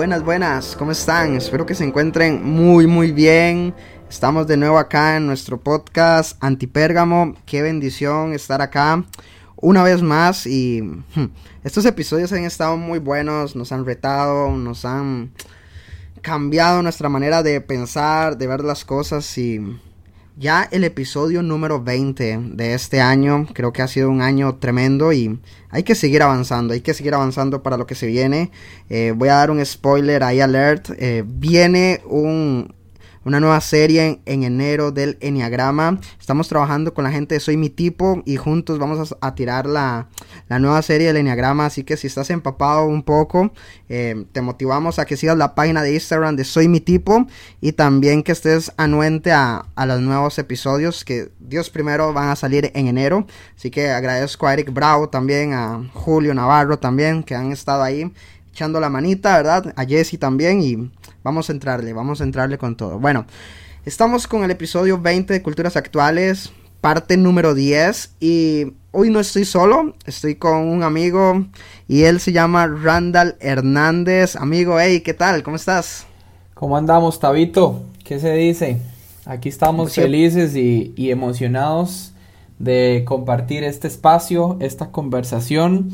Buenas, buenas, ¿cómo están? Espero que se encuentren muy, muy bien. Estamos de nuevo acá en nuestro podcast Antipérgamo. Qué bendición estar acá una vez más. Y hmm, estos episodios han estado muy buenos, nos han retado, nos han cambiado nuestra manera de pensar, de ver las cosas y ya el episodio número 20 de este año. Creo que ha sido un año tremendo y hay que seguir avanzando. Hay que seguir avanzando para lo que se viene. Eh, voy a dar un spoiler ahí alert. Eh, viene un una nueva serie en, enero del Enneagrama. Estamos trabajando con la gente de Soy Mi Tipo y juntos vamos a, tirar la, nueva serie del Enneagrama. Así que si estás empapado un poco, eh, te motivamos a que sigas la página de Instagram de Soy Mi Tipo y también que estés anuente a, a los nuevos episodios que Dios primero van a salir en enero. Así que agradezco a Eric Bravo también, a Julio Navarro también, que han estado ahí echando la manita, ¿verdad? A Jesse también y Vamos a entrarle, vamos a entrarle con todo. Bueno, estamos con el episodio 20 de Culturas Actuales, parte número 10. Y hoy no estoy solo, estoy con un amigo y él se llama Randall Hernández. Amigo, hey, ¿qué tal? ¿Cómo estás? ¿Cómo andamos, Tabito? ¿Qué se dice? Aquí estamos felices y, y emocionados de compartir este espacio, esta conversación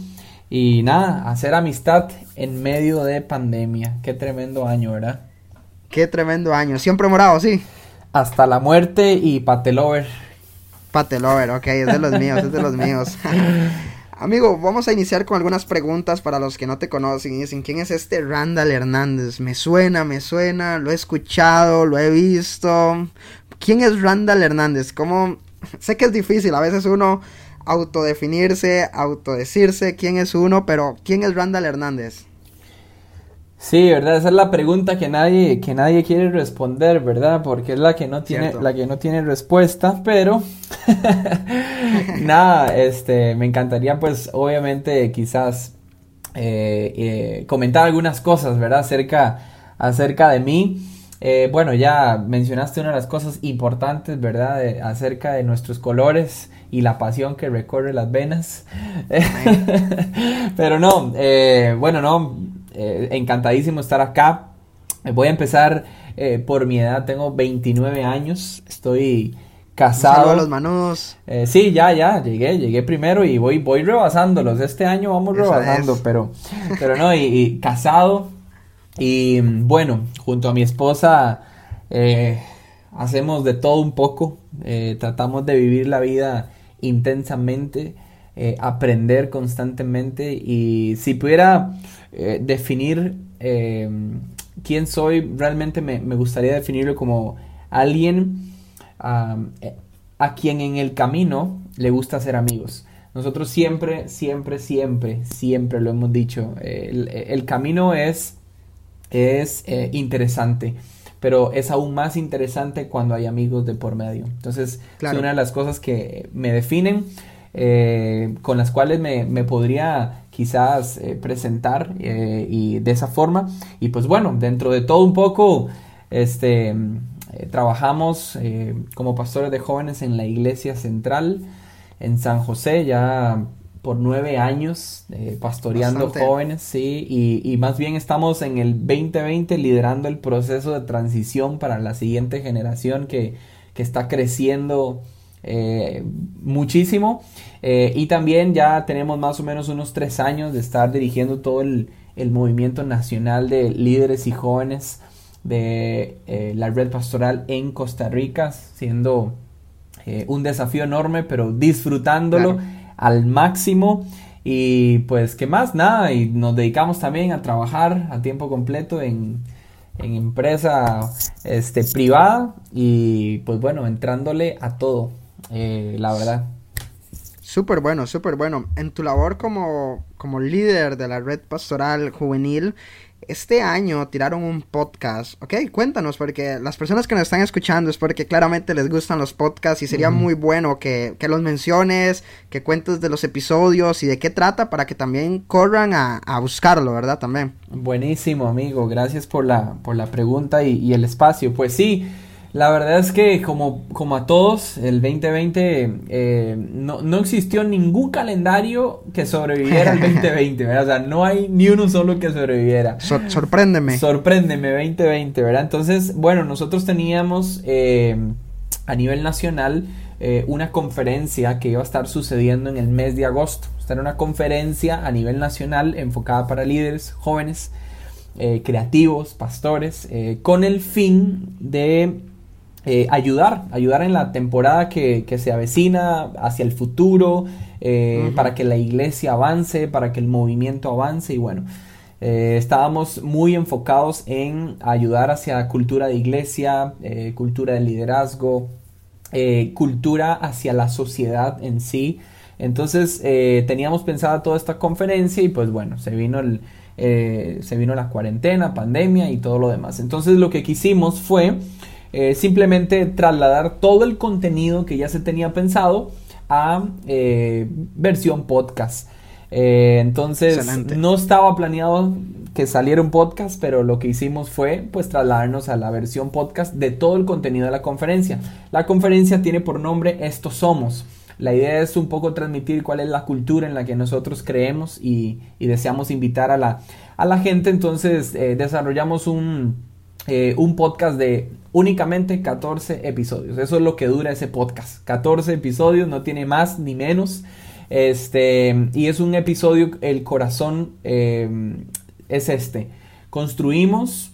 y nada, hacer amistad en medio de pandemia. Qué tremendo año, ¿verdad? Qué tremendo año. Siempre morado, sí. Hasta la muerte y patelover. Patelover, ok, es de los míos, es de los míos. Amigo, vamos a iniciar con algunas preguntas para los que no te conocen y dicen, ¿quién es este Randall Hernández? Me suena, me suena, lo he escuchado, lo he visto. ¿Quién es Randall Hernández? ¿Cómo? Sé que es difícil, a veces uno autodefinirse, autodecirse quién es uno, pero ¿quién es Randall Hernández? Sí, verdad, esa es la pregunta que nadie, que nadie quiere responder, ¿verdad? Porque es la que no tiene, la que no tiene respuesta, pero nada, este, me encantaría, pues, obviamente, quizás eh, eh, comentar algunas cosas, ¿verdad? Acerca, acerca de mí. Eh, bueno, ya mencionaste una de las cosas importantes, ¿verdad? acerca de nuestros colores y la pasión que recorre las venas. Pero no, eh, bueno, no, eh, encantadísimo estar acá. Voy a empezar por mi edad, tengo 29 años, estoy casado. a los manos. sí, ya, ya, llegué, llegué primero y voy, voy rebasándolos. Este año vamos rebasando, pero, pero no, y casado y bueno, junto a mi esposa eh, hacemos de todo un poco, eh, tratamos de vivir la vida intensamente, eh, aprender constantemente y si pudiera definir quién soy, realmente me, gustaría definirlo como alguien a quien en el camino le gusta ser amigos. Nosotros siempre, siempre, siempre, siempre lo hemos dicho, el camino es es eh, interesante, pero es aún más interesante cuando hay amigos de por medio. Entonces, es una de las cosas que me definen, eh, con las cuales me, podría quizás eh, presentar y de esa forma. Y pues bueno, dentro de todo un poco, este, trabajamos como pastores de jóvenes en la iglesia central en San José, ya por nueve años eh, pastoreando jóvenes, sí, y, más bien estamos en el 2020 liderando el proceso de transición para la siguiente generación que, está creciendo eh, muchísimo. Eh, y también ya tenemos más o menos unos tres años de estar dirigiendo todo el, el movimiento nacional de líderes y jóvenes de la red pastoral en Costa Rica, siendo un desafío enorme, pero disfrutándolo al máximo. Y pues, ¿qué más? Nada, y nos dedicamos también a trabajar a tiempo completo en, en empresa este, privada y pues bueno, entrándole a todo, eh, la verdad. Súper bueno, súper bueno. En tu labor como, como líder de la red pastoral juvenil, este año tiraron un podcast, ¿ok? Cuéntanos, porque las personas que nos están escuchando es porque claramente les gustan los podcasts y sería muy bueno que, los menciones, que cuentes de los episodios y de qué trata para que también corran a, buscarlo, ¿verdad? También. Buenísimo, amigo. Gracias por la, por la pregunta y, y el espacio. Pues sí. La verdad es que como, como a todos, el 2020 eh, no, no, existió ningún calendario que sobreviviera al 2020, ¿verdad? O sea, no hay ni uno solo que sobreviviera. sorpréndeme. Sorpréndeme 2020, ¿verdad? Entonces, bueno, nosotros teníamos eh, a nivel nacional eh, una conferencia que iba a estar sucediendo en el mes de agosto. Esta era una conferencia a nivel nacional enfocada para líderes jóvenes, creativos, pastores, con el fin de eh, ayudar, ayudar en la temporada que, se avecina hacia el futuro, eh, para que la iglesia avance, para que el movimiento avance y bueno. Eh, estábamos muy enfocados en ayudar hacia cultura de iglesia, cultura de liderazgo, cultura hacia la sociedad en sí. Entonces teníamos pensada toda esta conferencia y pues bueno, se vino, el, se vino la cuarentena, pandemia y todo lo demás. Entonces lo que quisimos fue eh, simplemente trasladar todo el contenido que ya se tenía pensado a eh, versión podcast. Eh, entonces no estaba planeado que saliera un podcast, pero lo que hicimos fue pues trasladarnos a la versión podcast de todo el contenido de la conferencia. La conferencia tiene por nombre Estos Somos. La idea es un poco transmitir cuál es la cultura en la que nosotros creemos y, deseamos invitar a la, a la gente. Entonces desarrollamos un, un podcast de únicamente 14 episodios. Eso es lo que dura ese podcast. 14 episodios, no tiene más ni menos. Este, y es un episodio, el corazón eh, es este. Construimos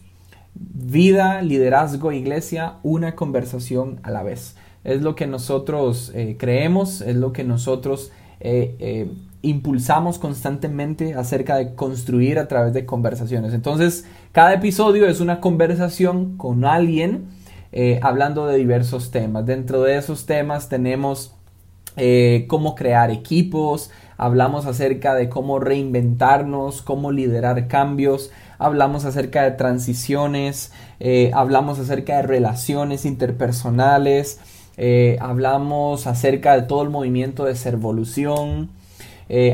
vida, liderazgo, iglesia, una conversación a la vez. Es lo que nosotros eh, creemos, es lo que nosotros eh, impulsamos constantemente acerca de construir a través de conversaciones. Entonces, cada episodio es una conversación con alguien eh, hablando de diversos temas. Dentro de esos temas tenemos eh, cómo crear equipos, hablamos acerca de cómo reinventarnos, cómo liderar cambios, hablamos acerca de transiciones, eh, hablamos acerca de relaciones interpersonales, hablamos acerca de todo el movimiento de servolución,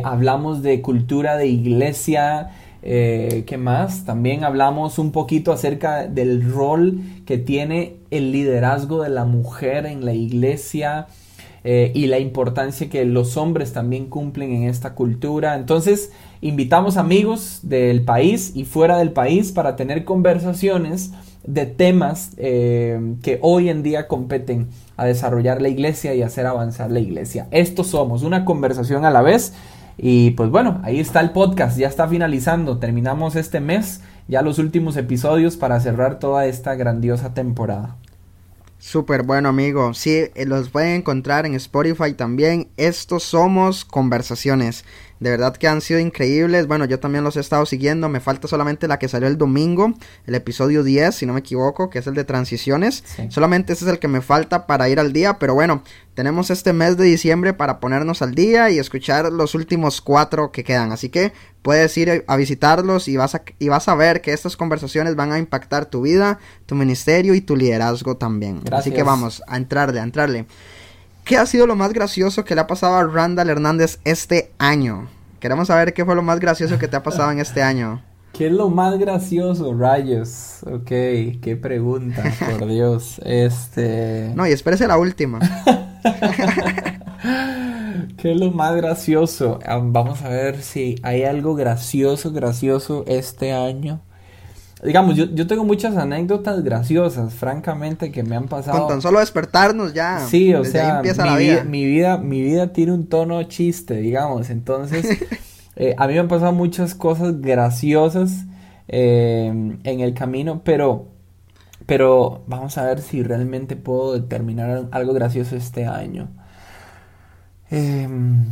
hablamos de cultura de iglesia, eh, ¿Qué más? También hablamos un poquito acerca del rol que tiene el liderazgo de la mujer en la iglesia eh, y la importancia que los hombres también cumplen en esta cultura. Entonces, invitamos amigos del país y fuera del país para tener conversaciones de temas eh, que hoy en día competen a desarrollar la iglesia y hacer avanzar la iglesia. Estos somos, una conversación a la vez y pues bueno, ahí está el podcast, ya está finalizando, terminamos este mes, ya los últimos episodios para cerrar toda esta grandiosa temporada. Súper bueno amigo, sí, eh, los pueden encontrar en Spotify también, estos somos conversaciones. De verdad que han sido increíbles. Bueno, yo también los he estado siguiendo. Me falta solamente la que salió el domingo, el episodio 10, si no me equivoco, que es el de transiciones. Solamente ese es el que me falta para ir al día. Pero bueno, tenemos este mes de diciembre para ponernos al día y escuchar los últimos cuatro que quedan. Así que puedes ir a visitarlos y vas a, y vas a ver que estas conversaciones van a impactar tu vida, tu ministerio y tu liderazgo también. Así que vamos a entrarle, a entrarle. ¿Qué ha sido lo más gracioso que le ha pasado a Randall Hernández este año? Queremos saber qué fue lo más gracioso que te ha pasado en este año. ¿Qué es lo más gracioso, rayos? Ok, qué pregunta, por Dios. Este. No, y espérese la última. ¿Qué es lo más gracioso? Ah, vamos a ver si hay algo gracioso, gracioso este año digamos, yo, yo tengo muchas anécdotas graciosas, francamente, que me han pasado. Con tan solo despertarnos ya. Sí, o sea, mi, vida. mi, vida. mi vida, tiene un tono chiste, digamos. Entonces, eh, a mí me han pasado muchas cosas graciosas eh, en el camino, pero, pero vamos a ver si realmente puedo determinar algo gracioso este año. Em,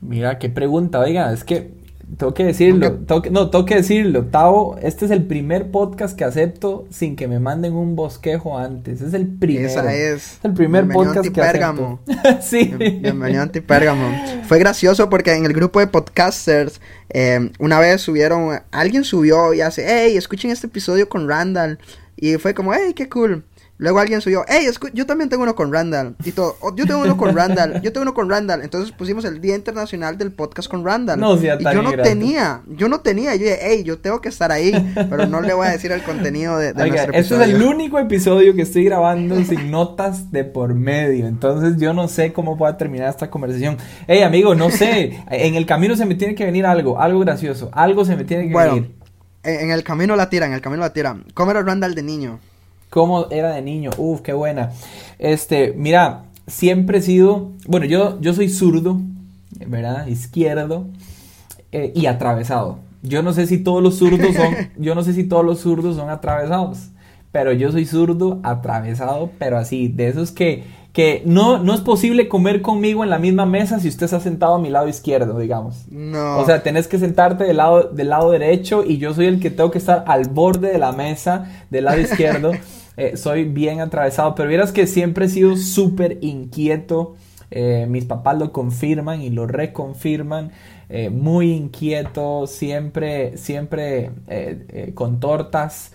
mira, qué pregunta, oiga, es que Tengo que decirlo, no, tengo que decirlo, Tavo, este es el primer podcast que acepto sin que me manden un bosquejo antes. Es el primero. Esa es. el primer podcast que acepto. sí. Bienvenido a Antipérgamo. Fue gracioso porque en el grupo de podcasters eh, una vez subieron, alguien subió y hace, hey, escuchen este episodio con Randall. Y fue como, hey, qué cool. Luego alguien subió, hey, yo también tengo uno con Randall. Y todo, oh, yo tengo uno con Randall, yo tengo uno con Randall. Entonces pusimos el Día Internacional del Podcast con Randall. No, y yo no tenía, yo no tenía. Yo dije, hey, yo tengo que estar ahí. Pero no le voy a decir el contenido de, de nuestro episodio. Este es el único episodio que estoy grabando sin notas de por medio. Entonces yo no sé cómo pueda terminar esta conversación. Hey, amigo, no sé. En el camino se me tiene que venir algo, algo gracioso. Algo se me tiene que venir. En, en el camino la tira, en el camino la tira. ¿Cómo era Randall de niño? Cómo era de niño. Uf, qué buena. Este, mira, siempre he sido, bueno, yo, yo soy zurdo, ¿verdad? Izquierdo eh, y atravesado. Yo no sé si todos los zurdos son, yo no sé si todos los zurdos son atravesados, pero yo soy zurdo, atravesado, pero así, de esos que que no, no es posible comer conmigo en la misma mesa si usted está sentado a mi lado izquierdo, digamos. No. O sea, tenés que sentarte del lado, del lado derecho y yo soy el que tengo que estar al borde de la mesa del lado izquierdo. Eh, soy bien atravesado, pero vieras que siempre he sido súper inquieto. Eh, mis papás lo confirman y lo reconfirman. Eh, muy inquieto, siempre, siempre con tortas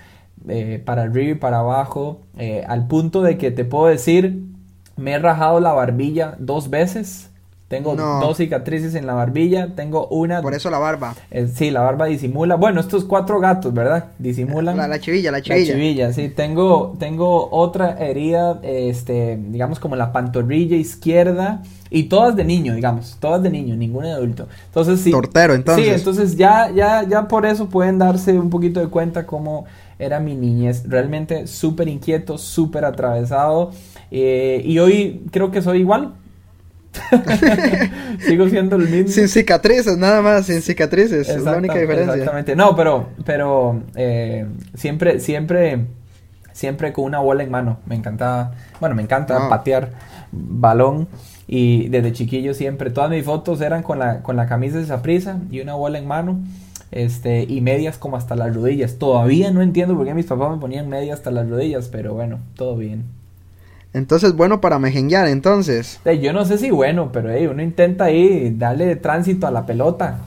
para arriba y para abajo, al punto de que te puedo decir me he rajado la barbilla dos veces. Tengo dos cicatrices en la barbilla. Tengo una. Por eso la barba. Eh, sí, la barba disimula. Bueno, estos cuatro gatos, ¿verdad? Disimulan. La, la chivilla, la chivilla. La chivilla, sí. Tengo, tengo otra herida, este, digamos como la pantorrilla izquierda. Y todas de niño, digamos. Todas de niño, ninguna de adulto. Entonces sí. Tortero, entonces. Sí, entonces ya, ya, ya por eso pueden darse un poquito de cuenta cómo era mi niñez. Realmente súper inquieto, súper atravesado. Eh, y hoy creo que soy igual. Sigo siendo el mismo. Sin cicatrices, nada más, sin cicatrices. Es la única diferencia. Exactamente. No, pero, pero eh, siempre, siempre, siempre con una bola en mano. Me encantaba, bueno, me encanta patear balón. Y desde chiquillo siempre, todas mis fotos eran con la, con la camisa de esa prisa y una bola en mano. Este, y medias como hasta las rodillas. Todavía no entiendo por qué mis papás me ponían medias hasta las rodillas, pero bueno, todo bien. Entonces, bueno para mejenguear, entonces. yo no sé si bueno, pero uno intenta ahí darle tránsito a la pelota.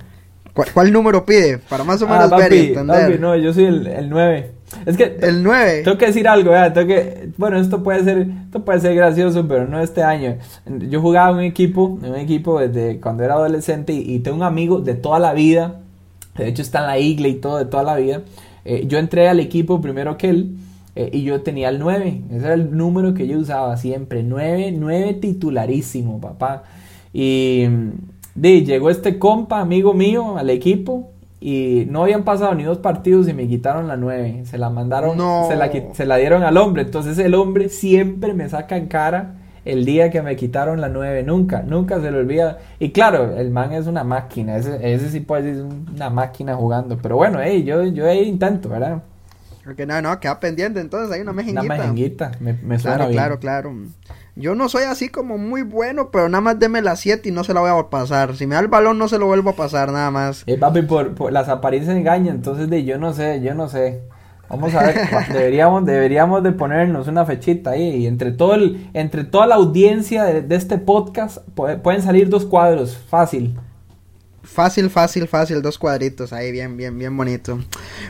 ¿Cuál, número pide? Para más o menos ah, ver y entender. no, yo soy el, el 9. Es que el 9. Tengo que decir algo, tengo que bueno, esto puede ser esto puede ser gracioso, pero no este año. Yo jugaba en un equipo, en un equipo desde cuando era adolescente y, tengo un amigo de toda la vida. De hecho está en la iglesia y todo de toda la vida. Eh, yo entré al equipo primero que él eh, y yo tenía el 9, ese era el número que yo usaba siempre, 9, 9 titularísimo, papá. Y de, llegó este compa, amigo mío, al equipo y no habían pasado ni dos partidos y me quitaron la 9, se la mandaron, se, la, se la dieron al hombre, entonces el hombre siempre me saca en cara el día que me quitaron la 9, nunca, nunca se le olvida. Y claro, el man es una máquina, ese, ese sí puede ser una máquina jugando, pero bueno, hey, yo, yo intento, ¿verdad? Porque no, no, queda pendiente, entonces hay una mejenguita. Una mejenguita, me, me suena claro, bien. Claro, claro, Yo no soy así como muy bueno, pero nada más deme la 7 y no se la voy a pasar. Si me da el balón, no se lo vuelvo a pasar, nada más. Eh, papi, por, las apariencias engañan, entonces de yo no sé, yo no sé. Vamos a ver, deberíamos, deberíamos de ponernos una fechita ahí y entre todo el, entre toda la audiencia de, de este podcast pueden salir dos cuadros, fácil. Fácil, fácil, fácil, dos cuadritos ahí, bien, bien, bien bonito.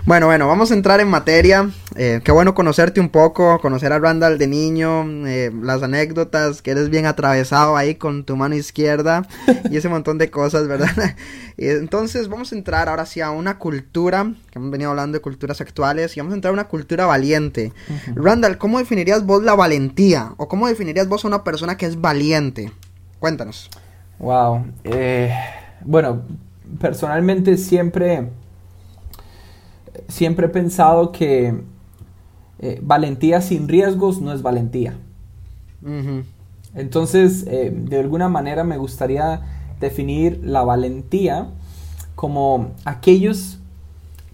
Bueno, bueno, vamos a entrar en materia. Eh, qué bueno conocerte un poco, conocer a Randall de niño, eh, las anécdotas, que eres bien atravesado ahí con tu mano izquierda y ese montón de cosas, ¿verdad? y entonces vamos a entrar ahora sí a una cultura, que hemos venido hablando de culturas actuales, y vamos a entrar a una cultura valiente. Randall, ¿cómo definirías vos la valentía? ¿O cómo definirías vos a una persona que es valiente? Cuéntanos. Wow. Eh bueno, personalmente siempre, siempre he pensado que eh, valentía sin riesgos no es valentía. Entonces, eh, de alguna manera me gustaría definir la valentía como aquellos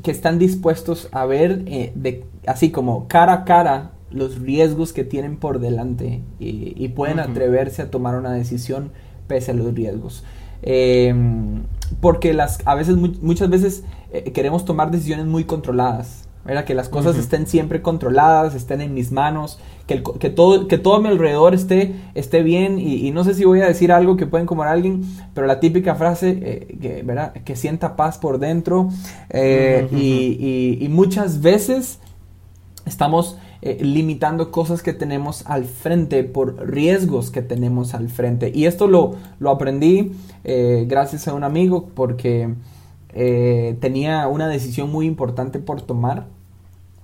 que están dispuestos a ver eh, de, así como cara a cara los riesgos que tienen por delante y, pueden atreverse a tomar una decisión pese a los riesgos. Em, porque las, a veces, muchas veces eh, queremos tomar decisiones muy controladas. Que las cosas estén siempre controladas, estén en mis manos, que, que, todo, que todo a mi alrededor esté, esté bien. Y, no sé si voy a decir algo que puede incomodar a alguien, pero la típica frase, eh, que, ¿verdad? que sienta paz por dentro. Eh, y, y, muchas veces estamos eh, limitando cosas que tenemos al frente por riesgos que tenemos al frente. Y esto lo, lo aprendí gracias a un amigo porque tenía una decisión muy importante por tomar.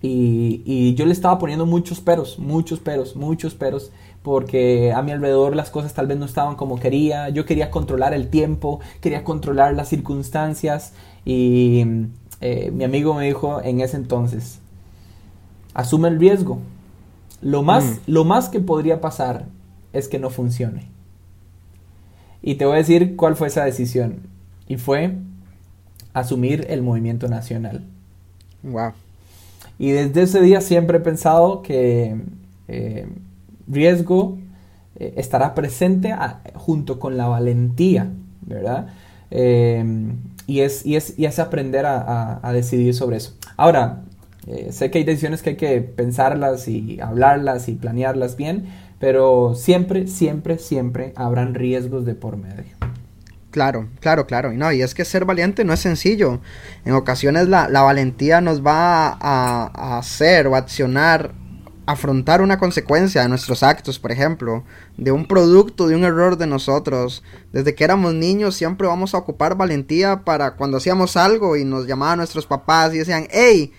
Y, yo le estaba poniendo muchos peros, muchos peros, muchos peros, porque a mi alrededor las cosas tal vez no estaban como quería, yo quería controlar el tiempo, quería controlar las circunstancias. Y eh, mi amigo me dijo en ese entonces, asume el riesgo, lo más, mm. lo más que podría pasar es que no funcione. Y te voy a decir cuál fue esa decisión, y fue asumir el movimiento nacional. Wow. Y desde ese día siempre he pensado que eh, riesgo eh, estará presente junto con la valentía, ¿verdad? Eh, y, es, y, es, y, es, aprender a, a, decidir sobre eso. Ahora, sé que hay decisiones que hay que pensarlas y hablarlas y planearlas bien, pero siempre, siempre, siempre habrán riesgos de por medio. Claro, claro, claro. Y no, y es que ser valiente no es sencillo. En ocasiones la, valentía nos va a, hacer o accionar, afrontar una consecuencia de nuestros actos, por ejemplo, de un producto, de un error de nosotros. Desde que éramos niños siempre vamos a ocupar valentía para cuando hacíamos algo y nos llamaban nuestros papás y decían, hey,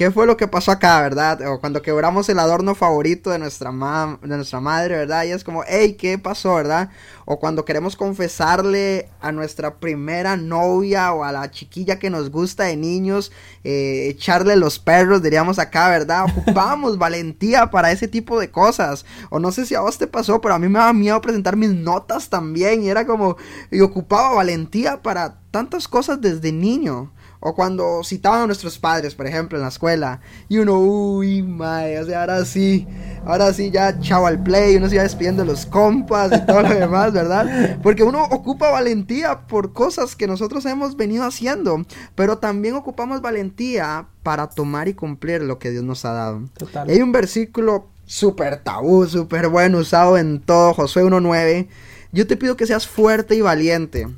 ¿Qué fue lo que pasó acá, verdad? O cuando quebramos el adorno favorito de nuestra, de nuestra madre, ¿verdad? Y es como, hey, ¿qué pasó, verdad? O cuando queremos confesarle a nuestra primera novia o a la chiquilla que nos gusta de niños, eh, echarle los perros, diríamos acá, ¿verdad? Ocupamos valentía para ese tipo de cosas. O no sé si a vos te pasó, pero a mí me daba miedo presentar mis notas también. Y era como, y ocupaba valentía para tantas cosas desde niño. O cuando citaban a nuestros padres, por ejemplo, en la escuela. Y uno, uy, mae, o sea, ahora sí, ahora sí ya chao al play, uno se iba despidiendo los compas y todo lo demás, ¿verdad? Porque uno ocupa valentía por cosas que nosotros hemos venido haciendo, pero también ocupamos valentía para tomar y cumplir lo que Dios nos ha dado. Total. hay un versículo súper tabú, súper bueno, usado en todo, Josué 1.9. Yo te pido que seas fuerte y valiente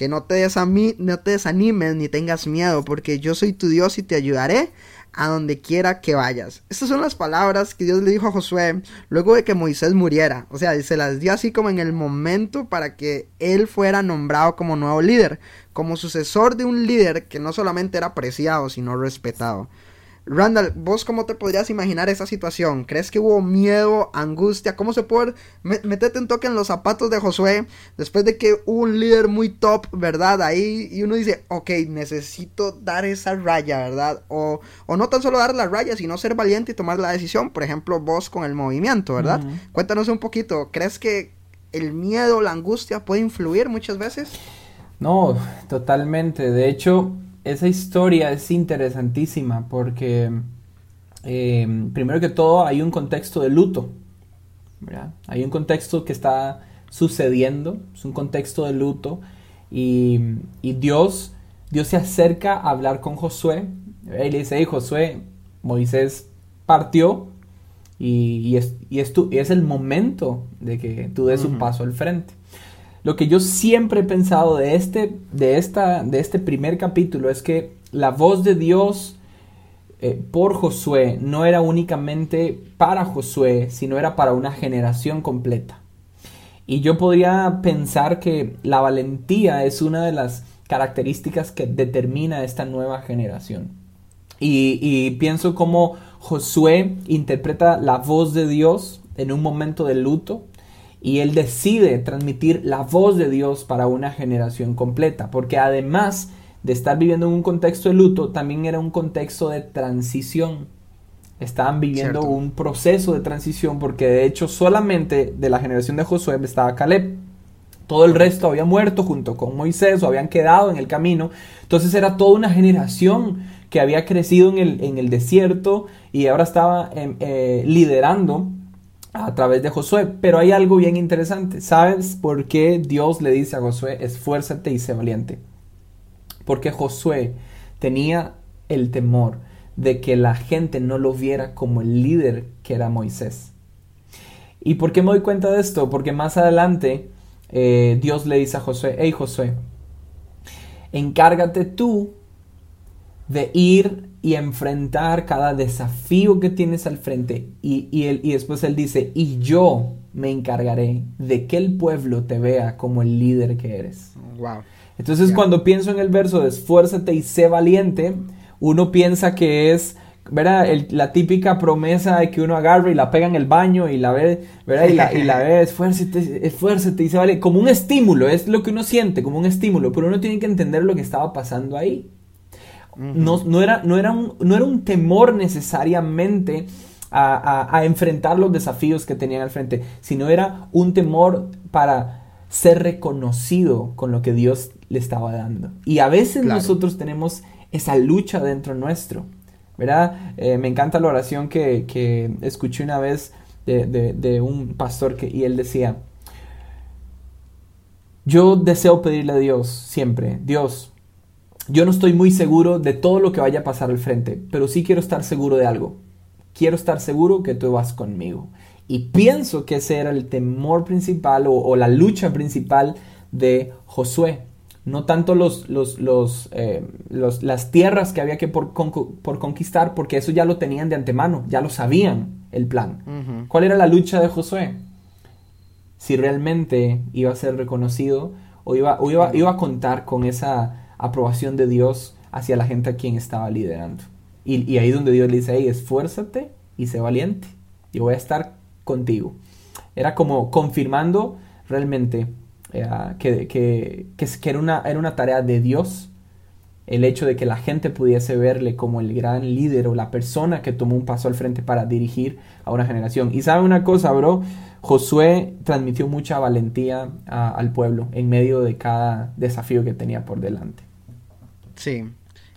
que no te, no te desanimes ni tengas miedo, porque yo soy tu Dios y te ayudaré a donde quiera que vayas. Estas son las palabras que Dios le dijo a Josué luego de que Moisés muriera. O sea, se las dio así como en el momento para que él fuera nombrado como nuevo líder, como sucesor de un líder que no solamente era apreciado, sino respetado. Randall, ¿vos cómo te podrías imaginar esa situación? ¿Crees que hubo miedo, angustia? ¿Cómo se puede meterte un toque en los zapatos de Josué después de que hubo un líder muy top, ¿verdad? Ahí y uno dice, ok, necesito dar esa raya, ¿verdad? O, o no tan solo dar la raya, sino ser valiente y tomar la decisión. Por ejemplo, vos con el movimiento, ¿verdad? Cuéntanos un poquito, ¿crees que el miedo, la angustia puede influir muchas veces? No, totalmente. De hecho, esa historia es interesantísima porque, eh, primero que todo, hay un contexto de luto. Hay un contexto que está sucediendo, es un contexto de luto. Y, Dios, Dios se acerca a hablar con Josué. Y le dice, hey, Josué, Moisés partió y, es, y es, el momento de que tú des un paso al frente. Lo que yo siempre he pensado de este, de esta, de este primer capítulo es que la voz de Dios eh, por Josué no era únicamente para Josué, sino era para una generación completa. Y yo podría pensar que la valentía es una de las características que determina esta nueva generación. Y, y pienso cómo Josué interpreta la voz de Dios en un momento de luto, y él decide transmitir la voz de Dios para una generación completa, porque además de estar viviendo en un contexto de luto, también era un contexto de transición. Estaban viviendo un proceso de transición porque de hecho solamente de la generación de Josué estaba Caleb. Todo el resto había muerto junto con Moisés o habían quedado en el camino. Entonces era toda una generación que había crecido en el, en el desierto y ahora estaba em, eh, liderando a través de Josué. Pero hay algo bien interesante. ¿Sabes por qué Dios le dice a Josué, esfuérzate y sé valiente? Porque Josué tenía el temor de que la gente no lo viera como el líder que era Moisés. ¿Y por qué me doy cuenta de esto? Porque más adelante eh, Dios le dice a Josué, hey Josué, encárgate tú de ir y enfrentar cada desafío que tienes al frente. Y, y después él dice, y yo me encargaré de que el pueblo te vea como el líder que eres. Wow. Entonces cuando pienso en el verso de esfuérzate y sé valiente, uno piensa que es ¿verdad? la típica promesa de que uno agarra y la pega en el baño y la ve, ¿verdad? Y la, y la ve, esfuérzate, esfuérzate y se vale, como un estímulo, es lo que uno siente, como un estímulo, pero uno tiene que entender lo que estaba pasando ahí. No, no, era, no, era un, no era un temor necesariamente a, a, enfrentar los desafíos que tenían al frente, sino era un temor para ser reconocido con lo que Dios le estaba dando. Y a veces nosotros tenemos esa lucha dentro nuestro, ¿verdad? Eh, me encanta la oración que, que escuché una vez de, de, un pastor que, y él decía, yo deseo pedirle a Dios siempre, Dios, yo no estoy muy seguro de todo lo que vaya a pasar al frente, pero sí quiero estar seguro de algo quiero estar seguro que tú vas conmigo. Y pienso que ese era el temor principal o, la lucha principal de Josué. No tanto los, los, eh, los, las tierras que había que por, por, conquistar, porque eso ya lo tenían de antemano, ya lo sabían el plan. ¿Cuál era la lucha de Josué? Si realmente iba a ser reconocido o iba, iba, iba a contar con esa aprobación de Dios hacia la gente a quien estaba liderando. Y, ahí donde Dios le dice, hey, esfuérzate y sé valiente. Yo voy a estar contigo. Era como confirmando realmente eh, que, que, que, era, una, era una tarea de Dios el hecho de que la gente pudiese verle como el gran líder o la persona que tomó un paso al frente para dirigir a una generación. Y sabe una cosa, bro, Josué transmitió mucha valentía al pueblo en medio de cada desafío que tenía por delante. Sí,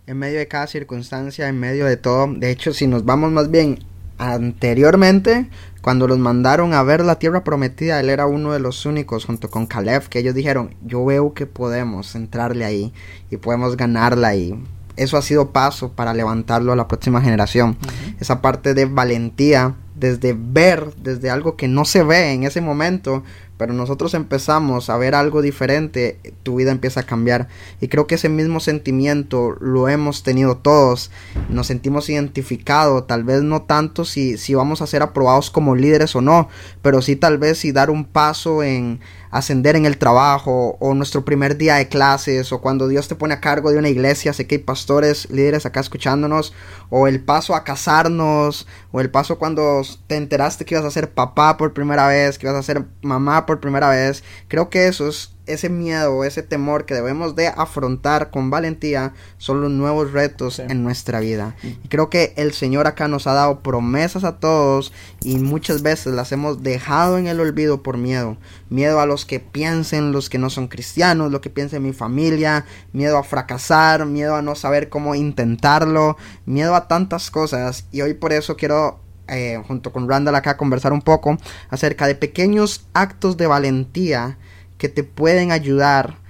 en medio de cada circunstancia, en medio de todo. De hecho, si nos vamos más bien anteriormente, cuando los mandaron a ver la tierra prometida, él era uno de los únicos junto con Caleb que ellos dijeron, yo veo que podemos entrarle ahí y podemos ganarla ahí. Eso ha sido paso para levantarlo a la próxima generación. Esa parte de valentía, desde ver, desde algo que no se ve en ese momento, pero nosotros empezamos a ver algo diferente, tu vida empieza a cambiar. Y creo que ese mismo sentimiento lo hemos tenido todos. Nos sentimos identificados, tal vez no tanto si, si vamos a ser aprobados como líderes o no, pero sí tal vez si dar un paso en ascender en el trabajo o nuestro primer día de clases o cuando Dios te pone a cargo de una iglesia, sé que hay pastores, líderes acá escuchándonos, o el paso a casarnos, o el paso cuando te enteraste que ibas a ser papá por primera vez, que ibas a ser mamá por primera vez. Creo que eso es ese miedo, ese temor que debemos de afrontar con valentía son los nuevos retos en nuestra vida. Y creo que el Señor acá nos ha dado promesas a todos y muchas veces las hemos dejado en el olvido por miedo. Miedo a los que piensen, los que no son cristianos, lo que piense mi familia, miedo a fracasar, miedo a no saber cómo intentarlo, miedo a tantas cosas. Y hoy por eso quiero eh, junto con Randall acá conversar un poco acerca de pequeños actos de valentía que te pueden ayudar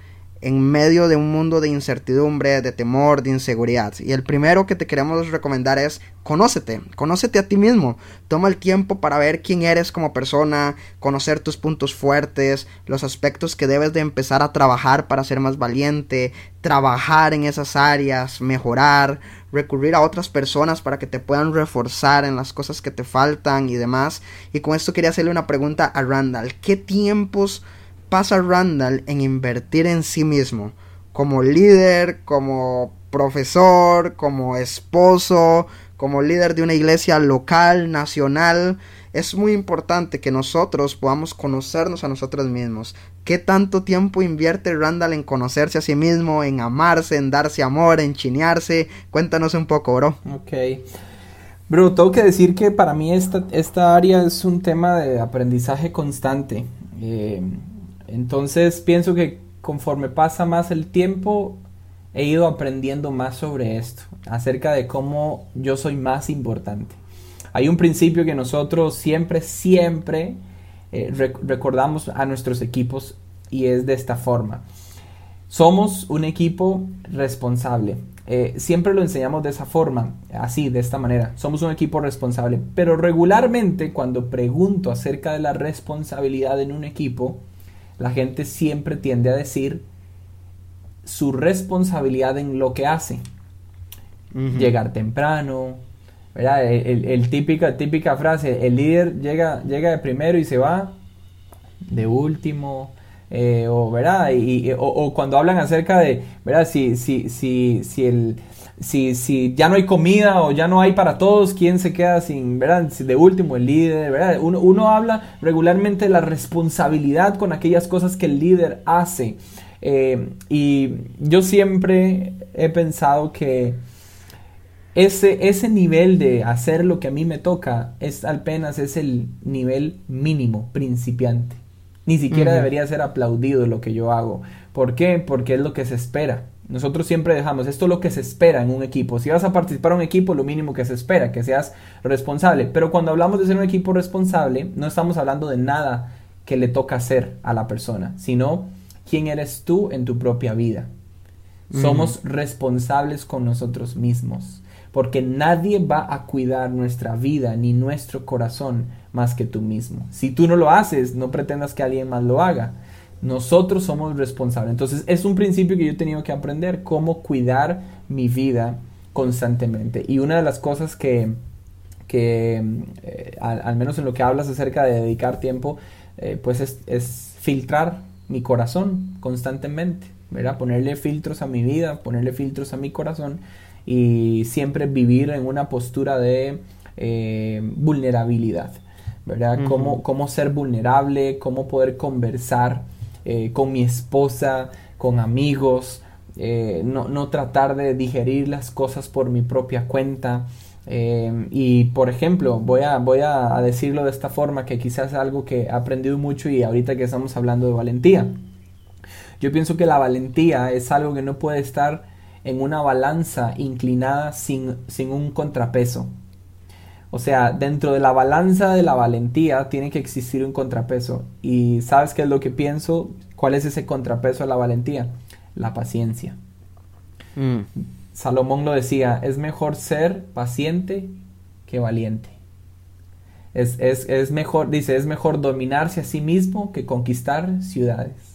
en medio de un mundo de incertidumbre, de temor, de inseguridad. Y el primero que te queremos recomendar es conócete, conócete a ti mismo. Toma el tiempo para ver quién eres como persona, conocer tus puntos fuertes, los aspectos que debes de empezar a trabajar para ser más valiente, trabajar en esas áreas, mejorar, recurrir a otras personas para que te puedan reforzar en las cosas que te faltan y demás. Y con esto quería hacerle una pregunta a Randall. ¿Qué tiempos pasa Randall en invertir en sí mismo? Como líder, como profesor, como esposo, como líder de una iglesia local, nacional. Es muy importante que nosotros podamos conocernos a nosotros mismos. ¿Qué tanto tiempo invierte Randall en conocerse a sí mismo, en amarse, en darse amor, en chinearse? Cuéntanos un poco, bro. Ok. Bro, tengo que decir que para mí esta, esta área es un tema de aprendizaje constante. Eh, entonces pienso que conforme pasa más el tiempo, he ido aprendiendo más sobre esto, acerca de cómo yo soy más importante. Hay un principio que nosotros siempre, siempre eh, recordamos a nuestros equipos y es de esta forma. somos un equipo responsable. Eh, siempre lo enseñamos de esa forma, así, de esta manera. Somos un equipo responsable. Pero regularmente cuando pregunto acerca de la responsabilidad en un equipo, la gente siempre tiende a decir su responsabilidad en lo que hace. Llegar temprano, ¿verdad? El, típica, típica frase, el líder llega, llega de primero y se va de último. Eh, o, ¿verdad? Y, o, cuando hablan acerca de, ¿verdad? Si, si, si, si, el, si, si ya no hay comida o ya no hay para todos, ¿quién se queda sin, ¿verdad? De último, el líder, ¿verdad? Uno, uno habla regularmente de la responsabilidad con aquellas cosas que el líder hace. Eh, y yo siempre he pensado que ese, ese nivel de hacer lo que a mí me toca es apenas es el nivel mínimo, principiante. Ni siquiera debería ser aplaudido lo que yo hago. ¿Por qué? Porque es lo que se espera. Nosotros siempre dejamos, esto es lo que se espera en un equipo. Si vas a participar en un equipo, lo mínimo que se espera, que seas responsable. Pero cuando hablamos de ser un equipo responsable, no estamos hablando de nada que le toca hacer a la persona, sino quién eres tú en tu propia vida. Somos responsables con nosotros mismos porque nadie va a cuidar nuestra vida ni nuestro corazón más que tú mismo. Si tú no lo haces, no pretendas que alguien más lo haga. Nosotros somos responsables. Entonces es un principio que yo he tenido que aprender, cómo cuidar mi vida constantemente. Y una de las cosas que, que eh, al, menos en lo que hablas acerca de dedicar tiempo, eh, pues es, es filtrar mi corazón constantemente. ¿verdad? Ponerle filtros a mi vida, ponerle filtros a mi corazón y siempre vivir en una postura de eh, vulnerabilidad, ¿verdad? cómo, ser vulnerable, cómo poder conversar eh, con mi esposa, con amigos, eh, no, tratar de digerir las cosas por mi propia cuenta. y por ejemplo, voy, a, voy a, decirlo de esta forma, que quizás es algo que he aprendido mucho y ahorita que estamos hablando de valentía. Yo pienso que la valentía es algo que no puede estar en una balanza inclinada sin, un contrapeso. O sea, dentro de la balanza de la valentía tiene que existir un contrapeso. ¿Y sabes qué es lo que pienso? ¿Cuál es ese contrapeso de la valentía? La paciencia. Mm. Salomón lo decía, es mejor ser paciente que valiente. Es, es, mejor, dice, es mejor dominarse a sí mismo que conquistar ciudades.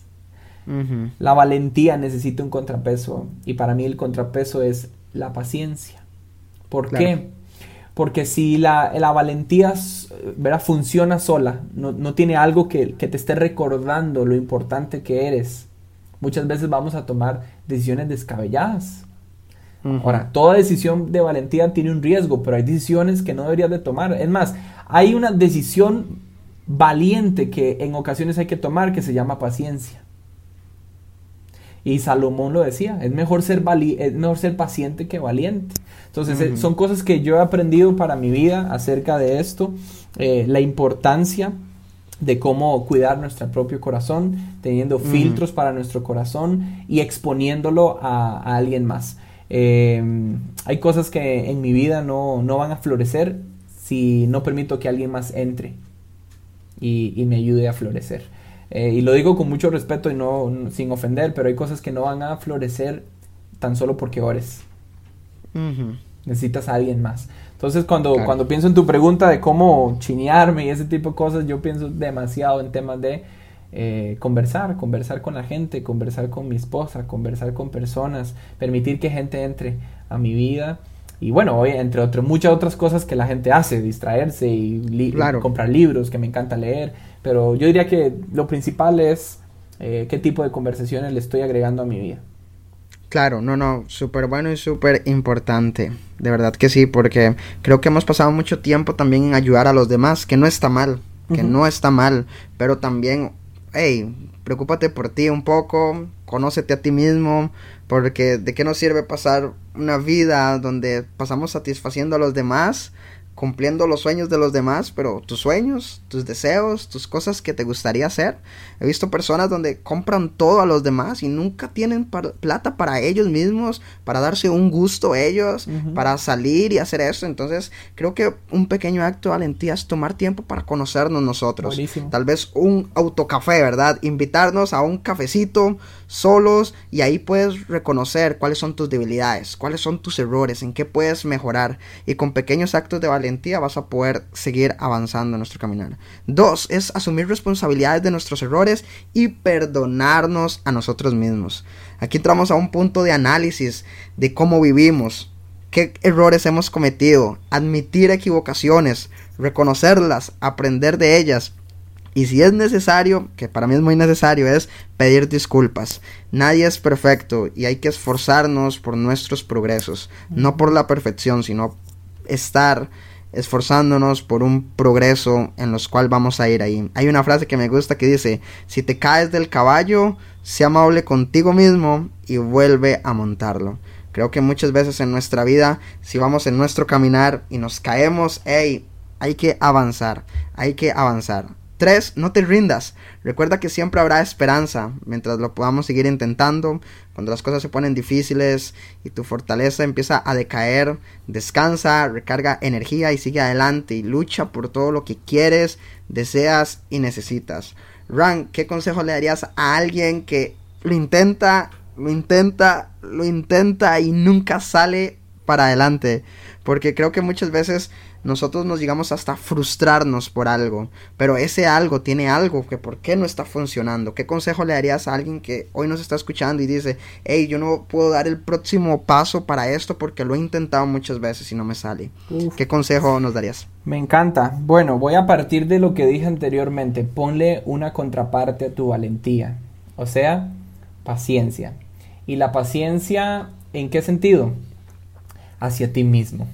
La valentía necesita un contrapeso y para mí el contrapeso es la paciencia. ¿Por qué? Porque si la, valentía funciona sola, no, tiene algo que, te esté recordando lo importante que eres, muchas veces vamos a tomar decisiones descabelladas. Ahora, toda decisión de valentía tiene un riesgo, pero hay decisiones que no deberías de tomar. Es más, hay una decisión valiente que en ocasiones hay que tomar que se llama paciencia. Y Salomón lo decía, es mejor ser, es mejor ser paciente que valiente. Entonces, eh, son cosas que yo he aprendido para mi vida acerca de esto, eh, la importancia de cómo cuidar nuestro propio corazón, teniendo filtros para nuestro corazón y exponiéndolo a, alguien más. Eh, hay cosas que en mi vida no, van a florecer si no permito que alguien más entre y me ayude a florecer. Eh, y lo digo con mucho respeto y no sin ofender, pero hay cosas que no van a florecer tan solo porque ores. Necesitas a alguien más. Entonces, cuando, cuando pienso en tu pregunta de cómo chinearme y ese tipo de cosas, yo pienso demasiado en temas de eh, conversar, conversar con la gente, conversar con mi esposa, conversar con personas, permitir que gente entre a mi vida. Y bueno, entre otras, muchas otras cosas que la gente hace, distraerse y comprar libros, que me encanta leer pero yo diría que lo principal es eh, qué tipo de conversaciones le estoy agregando a mi vida. Claro, no, no, súper bueno y súper importante. De verdad que sí, porque creo que hemos pasado mucho tiempo también en ayudar a los demás, que no está mal, que no está mal, pero también, hey, preocúpate por ti un poco, conócete a ti mismo, porque de qué nos sirve pasar una vida donde pasamos satisfaciendo a los demás cumpliendo los sueños de los demás, pero tus sueños, tus deseos, tus cosas que te gustaría hacer. He visto personas donde compran todo a los demás y nunca tienen plata para ellos mismos, para darse un gusto ellos, para salir y hacer eso. Entonces, creo que un pequeño acto de valentía es tomar tiempo para conocernos nosotros. Tal vez un autocafé, ¿verdad? Invitarnos a un cafecito solos y ahí puedes reconocer cuáles son tus debilidades, cuáles son tus errores, en qué puedes mejorar y con pequeños actos de valentía vas a poder seguir avanzando en nuestro caminar. Dos, es asumir responsabilidades de nuestros errores y perdonarnos a nosotros mismos. Aquí entramos a un punto de análisis de cómo vivimos, qué errores hemos cometido, admitir equivocaciones, reconocerlas, aprender de ellas y si es necesario, que para mí es muy necesario, es pedir disculpas. Nadie es perfecto y hay que esforzarnos por nuestros progresos, no por la perfección, sino estar esforzándonos por un progreso en los cual vamos a ir ahí. Hay una frase que me gusta que dice, si te caes del caballo, sea amable contigo mismo y vuelve a montarlo. Creo que muchas veces en nuestra vida, si vamos en nuestro caminar y nos caemos, hey, hay que avanzar, hay que avanzar. 3. No te rindas. Recuerda que siempre habrá esperanza mientras lo podamos seguir intentando. Cuando las cosas se ponen difíciles y tu fortaleza empieza a decaer, descansa, recarga energía y sigue adelante y lucha por todo lo que quieres, deseas y necesitas. Ran, ¿qué consejo le darías a alguien que lo intenta, lo intenta, lo intenta y nunca sale para adelante? Porque creo que muchas veces nosotros nos llegamos hasta frustrarnos por algo, pero ese algo tiene algo que por qué no está funcionando. ¿Qué consejo le darías a alguien que hoy nos está escuchando y dice, hey, yo no puedo dar el próximo paso para esto porque lo he intentado muchas veces y no me sale? ¿Qué consejo nos darías? Me encanta. Bueno, voy a partir de lo que dije anteriormente. Ponle una contraparte a tu valentía, o sea, paciencia. ¿Y la paciencia en qué sentido? Hacia ti mismo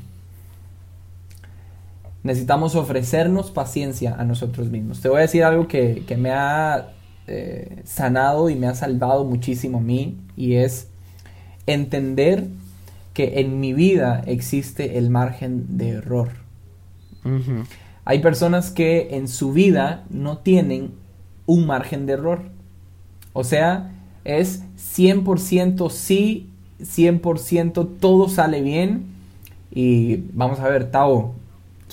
necesitamos ofrecernos paciencia a nosotros mismos. Te voy a decir algo que, me ha eh, sanado y me ha salvado muchísimo a mí y es entender que en mi vida existe el margen de error. Hay personas que en su vida no tienen un margen de error. O sea, es 100% sí, 100% todo sale bien. Y vamos a ver, Tao,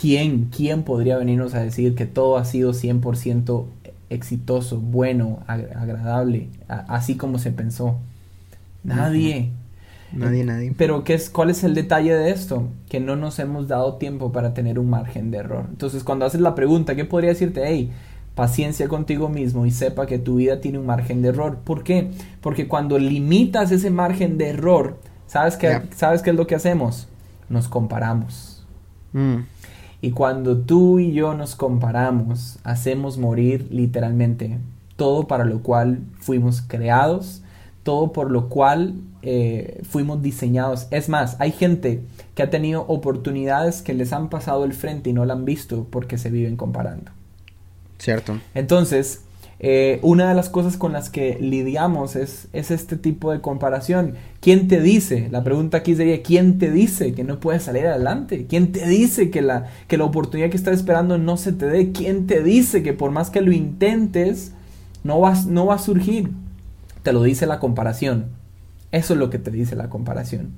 ¿quién, quién podría venirnos a decir que todo ha sido 100% exitoso, bueno, agradable, así como se pensó? Nadie. Nadie, nadie. Pero ¿qué es, ¿cuál es el detalle de esto? Que no nos hemos dado tiempo para tener un margen de error. Entonces, cuando haces la pregunta, ¿qué podría decirte? Hey, paciencia contigo mismo y sepa que tu vida tiene un margen de error. ¿Por qué? Porque cuando limitas ese margen de error, ¿sabes qué, ¿sabes qué es lo que hacemos? Nos comparamos. Mm. Y cuando tú y yo nos comparamos, hacemos morir literalmente todo para lo cual fuimos creados, todo por lo cual eh, fuimos diseñados. Es más, hay gente que ha tenido oportunidades que les han pasado el frente y no la han visto porque se viven comparando. Cierto. Entonces, eh, una de las cosas con las que lidiamos es, es, este tipo de comparación. ¿Quién te dice? La pregunta aquí sería, ¿quién te dice que no puedes salir adelante? ¿Quién te dice que la, que la oportunidad que estás esperando no se te dé? ¿Quién te dice que por más que lo intentes, no, vas, no va a surgir? Te lo dice la comparación. Eso es lo que te dice la comparación.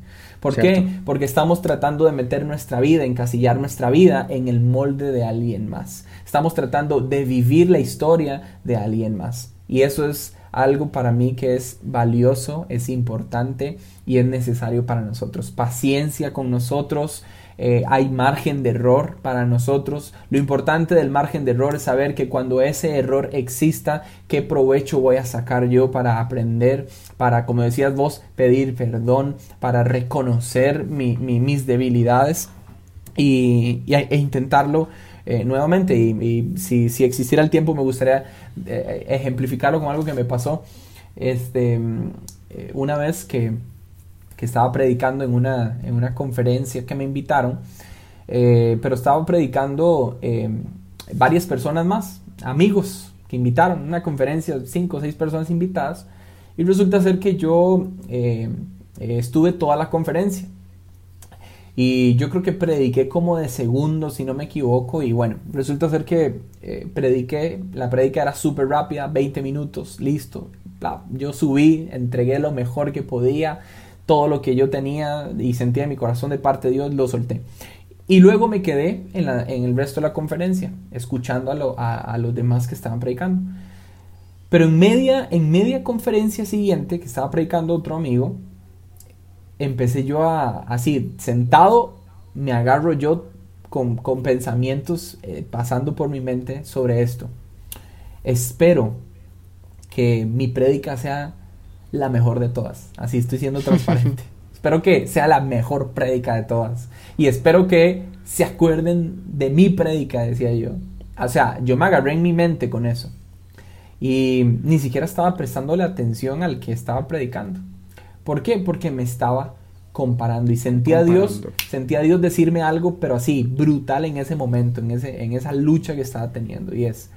¿Por qué? Porque estamos tratando de meter nuestra vida, encasillar nuestra vida en el molde de alguien más. Estamos tratando de vivir la historia de alguien más. Y eso es algo para mí que es valioso, es importante y es necesario para nosotros. Paciencia con nosotros, eh, hay margen de error para nosotros. Lo importante del margen de error es saber que cuando ese error exista, qué provecho voy a sacar yo para aprender, para, como decías vos, pedir perdón, para reconocer mis debilidades y, e intentarlo eh, nuevamente. Y, si, existiera el tiempo, me gustaría eh, ejemplificarlo con algo que me pasó. Este, una vez que que estaba predicando en una, en una conferencia que me invitaron, eh, pero estaba predicando eh, varias personas más, amigos que invitaron, una conferencia, cinco o seis personas invitadas, y resulta ser que yo eh, estuve toda la conferencia. Y yo creo que prediqué como de segundos, si no me equivoco. Y bueno, resulta ser que eh, prediqué, la predica era súper rápida, 20 minutos, listo. Yo subí, entregué lo mejor que podía, todo lo que yo tenía y sentía en mi corazón de parte de Dios, lo solté. Y luego me quedé en, el resto de la conferencia, escuchando a, los demás que estaban predicando. Pero en media, en media conferencia siguiente, que estaba predicando otro amigo, empecé yo a, así, sentado, me agarro yo con, pensamientos eh, pasando por mi mente sobre esto. Espero que mi prédica sea la mejor de todas. Así estoy siendo transparente. espero que sea la mejor prédica de todas. Y espero que se acuerden de mi prédica, decía yo. O sea, yo me agarré en mi mente con eso. Y ni siquiera estaba prestándole atención al que estaba predicando. ¿Por qué? Porque me estaba comparando y sentía a Dios, sentía a Dios decirme algo, pero así, brutal en ese momento, en, ese, en esa lucha que estaba teniendo. Y es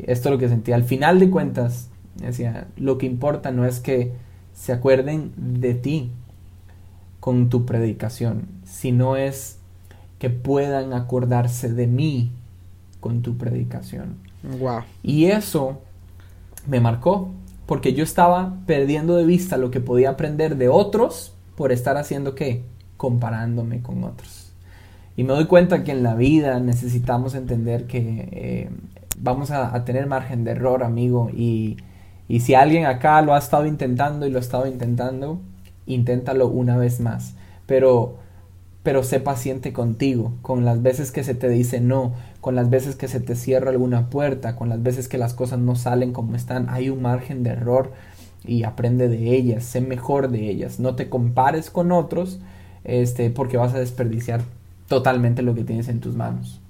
esto es lo que sentía. Al final de cuentas, decía, lo que importa no es que se acuerden de ti con tu predicación, sino es que puedan acordarse de mí con tu predicación. Wow. Y eso me marcó, porque yo estaba perdiendo de vista lo que podía aprender de otros por estar haciendo qué? Comparándome con otros. Y me doy cuenta que en la vida necesitamos entender que eh, vamos a, tener margen de error, amigo. Y, y si alguien acá lo ha estado intentando y lo ha estado intentando, inténtalo una vez más. Pero pero sé paciente contigo, con las veces que se te dice no, con las veces que se te cierra alguna puerta, con las veces que las cosas no salen como están, hay un margen de error y aprende de ellas, sé mejor de ellas, no te compares con otros, este, porque vas a desperdiciar totalmente lo que tienes en tus manos.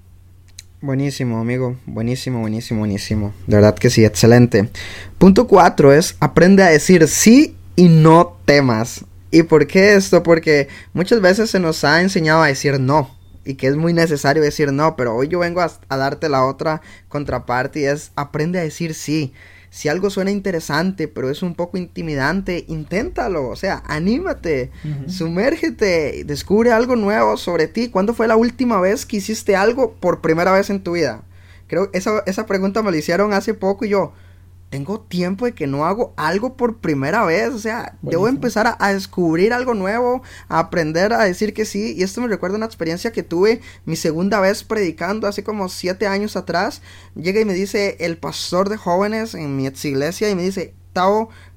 Buenísimo, amigo. Buenísimo, buenísimo, buenísimo. De verdad que sí, excelente. Punto cuatro es aprende a decir sí y no temas. ¿Y por qué esto? Porque muchas veces se nos ha enseñado a decir no y que es muy necesario decir no, pero hoy yo vengo a, darte la otra contraparte y es aprende a decir sí. Si algo suena interesante, pero es un poco intimidante, inténtalo, o sea, anímate, sumérgete, descubre algo nuevo sobre ti. ¿Cuándo fue la última vez que hiciste algo por primera vez en tu vida? Creo que esa, esa pregunta me la hicieron hace poco y yo, tengo tiempo de que no hago algo por primera vez. O sea, debo empezar a, descubrir algo nuevo, a aprender a decir que sí. Y esto me recuerda una experiencia que tuve mi segunda vez predicando hace como siete años atrás. Llega y me dice el pastor de jóvenes en mi ex iglesia y me dice,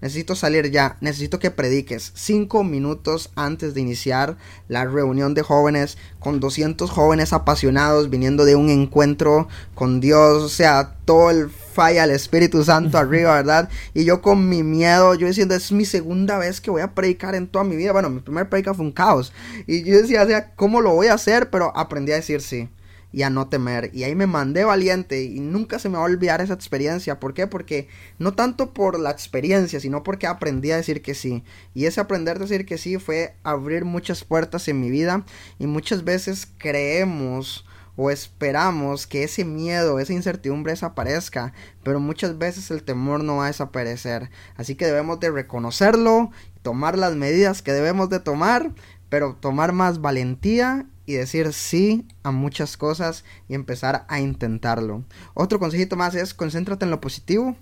Necesito salir ya, necesito que prediques cinco minutos antes de iniciar la reunión de jóvenes con 200 jóvenes apasionados viniendo de un encuentro con Dios, o sea, todo el falla el Espíritu Santo arriba, ¿verdad? Y yo con mi miedo, yo diciendo, es mi segunda vez que voy a predicar en toda mi vida, bueno, mi primer predica fue un caos, y yo decía, o sea, ¿cómo lo voy a hacer? Pero aprendí a decir sí y a no temer. Y ahí me mandé valiente y nunca se me va a olvidar esa experiencia. ¿Por qué? Porque no tanto por la experiencia, sino porque aprendí a decir que sí. Y ese aprender a decir que sí fue abrir muchas puertas en mi vida y muchas veces creemos o esperamos que ese miedo, esa incertidumbre desaparezca, pero muchas veces el temor no va a desaparecer. Así que debemos de reconocerlo, tomar las medidas que debemos de tomar, pero tomar más valentía y decir sí a muchas cosas y empezar a intentarlo. Otro consejito más es concéntrate en lo positivo,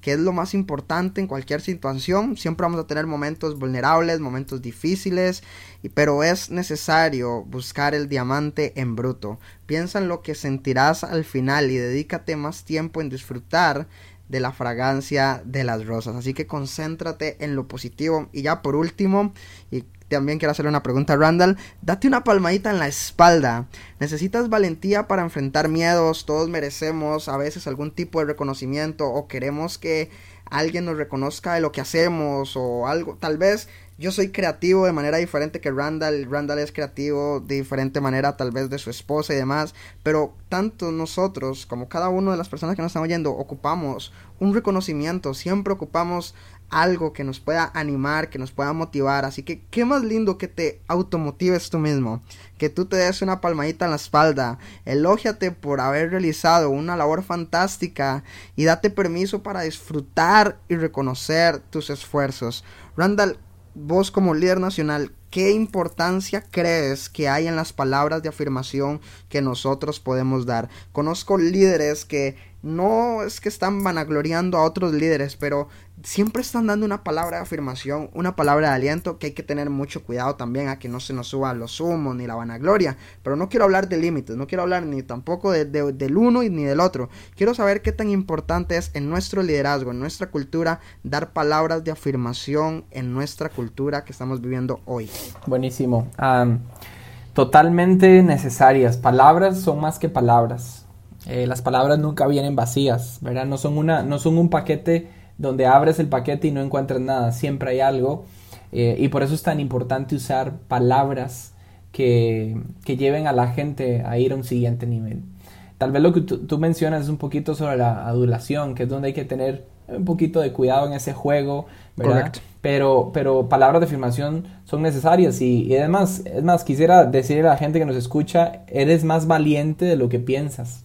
que es lo más importante en cualquier situación. Siempre vamos a tener momentos vulnerables, momentos difíciles, pero es necesario buscar el diamante en bruto. Piensa en lo que sentirás al final y dedícate más tiempo en disfrutar de la fragancia de las rosas. Así que concéntrate en lo positivo. Y ya por último, y también quiero hacerle una pregunta a Randall. Date una palmadita en la espalda. Necesitas valentía para enfrentar miedos. Todos merecemos a veces algún tipo de reconocimiento o queremos que alguien nos reconozca de lo que hacemos o algo. Tal vez yo soy creativo de manera diferente que Randall. Randall es creativo de diferente manera, tal vez de su esposa y demás. Pero tanto nosotros como cada una de las personas que nos están oyendo ocupamos un reconocimiento. Siempre ocupamos algo que nos pueda animar, que nos pueda motivar. Así que qué más lindo que te automotives tú mismo, que tú te des una palmadita en la espalda, elógiate por haber realizado una labor fantástica y date permiso para disfrutar y reconocer tus esfuerzos. Randall, vos como líder nacional, ¿qué importancia crees que hay en las palabras de afirmación que nosotros podemos dar? Conozco líderes que no es que están vanagloriando a otros líderes, pero siempre están dando una palabra de afirmación, una palabra de aliento que hay que tener mucho cuidado también a que no se nos suba los humos ni la vanagloria. Pero no quiero hablar de límites, no quiero hablar ni tampoco del uno ni del otro. Quiero saber qué tan importante es en nuestro liderazgo, en nuestra cultura, dar palabras de afirmación en nuestra cultura que estamos viviendo hoy. Buenísimo. totalmente necesarias. Palabras son más que palabras. Eh, las palabras nunca vienen vacías, ¿verdad? No son, una, no son un paquete donde abres el paquete y no encuentras nada, siempre hay algo. Eh, y por eso es tan importante usar palabras que, que, lleven a la gente a ir a un siguiente nivel. Tal vez lo que tú, mencionas es un poquito sobre la adulación, que es donde hay que tener un poquito de cuidado en ese juego, ¿verdad? Pero, pero palabras de afirmación son necesarias y, y, además, es más, quisiera decirle a la gente que nos escucha, eres más valiente de lo que piensas,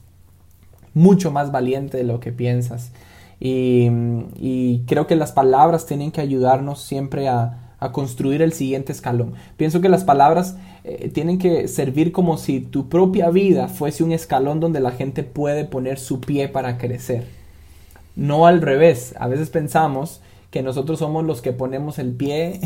mucho más valiente de lo que piensas. Y, creo que las palabras tienen que ayudarnos siempre a, construir el siguiente escalón. Pienso que las palabras eh, tienen que servir como si tu propia vida fuese un escalón donde la gente puede poner su pie para crecer. No al revés. A veces pensamos que nosotros somos los que ponemos el pie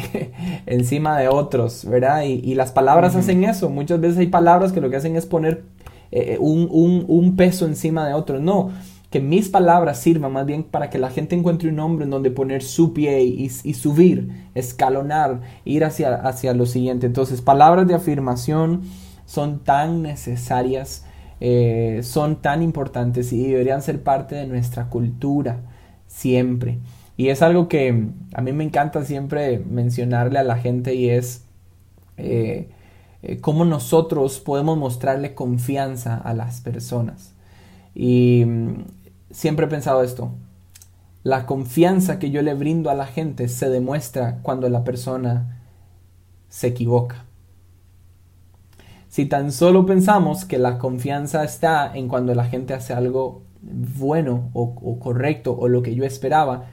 encima de otros, ¿verdad? Y, las palabras hacen eso. Muchas veces hay palabras que lo que hacen es poner eh, un, un peso encima de otros. No, que mis palabras sirvan más bien para que la gente encuentre un nombre en donde poner su pie y, subir, escalonar, ir hacia, hacia lo siguiente. Entonces, palabras de afirmación son tan necesarias, eh, son tan importantes y deberían ser parte de nuestra cultura siempre. Y es algo que a mí me encanta siempre mencionarle a la gente y es eh, eh, cómo nosotros podemos mostrarle confianza a las personas. Y siempre he pensado esto. La confianza que yo le brindo a la gente se demuestra cuando la persona se equivoca. Si tan solo pensamos que la confianza está en cuando la gente hace algo bueno o, correcto o lo que yo esperaba,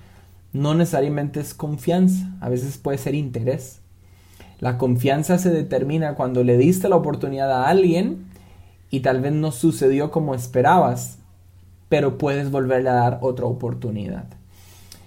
no necesariamente es confianza, a veces puede ser interés. La confianza se determina cuando le diste la oportunidad a alguien y tal vez no sucedió como esperabas, pero puedes volverle a dar otra oportunidad.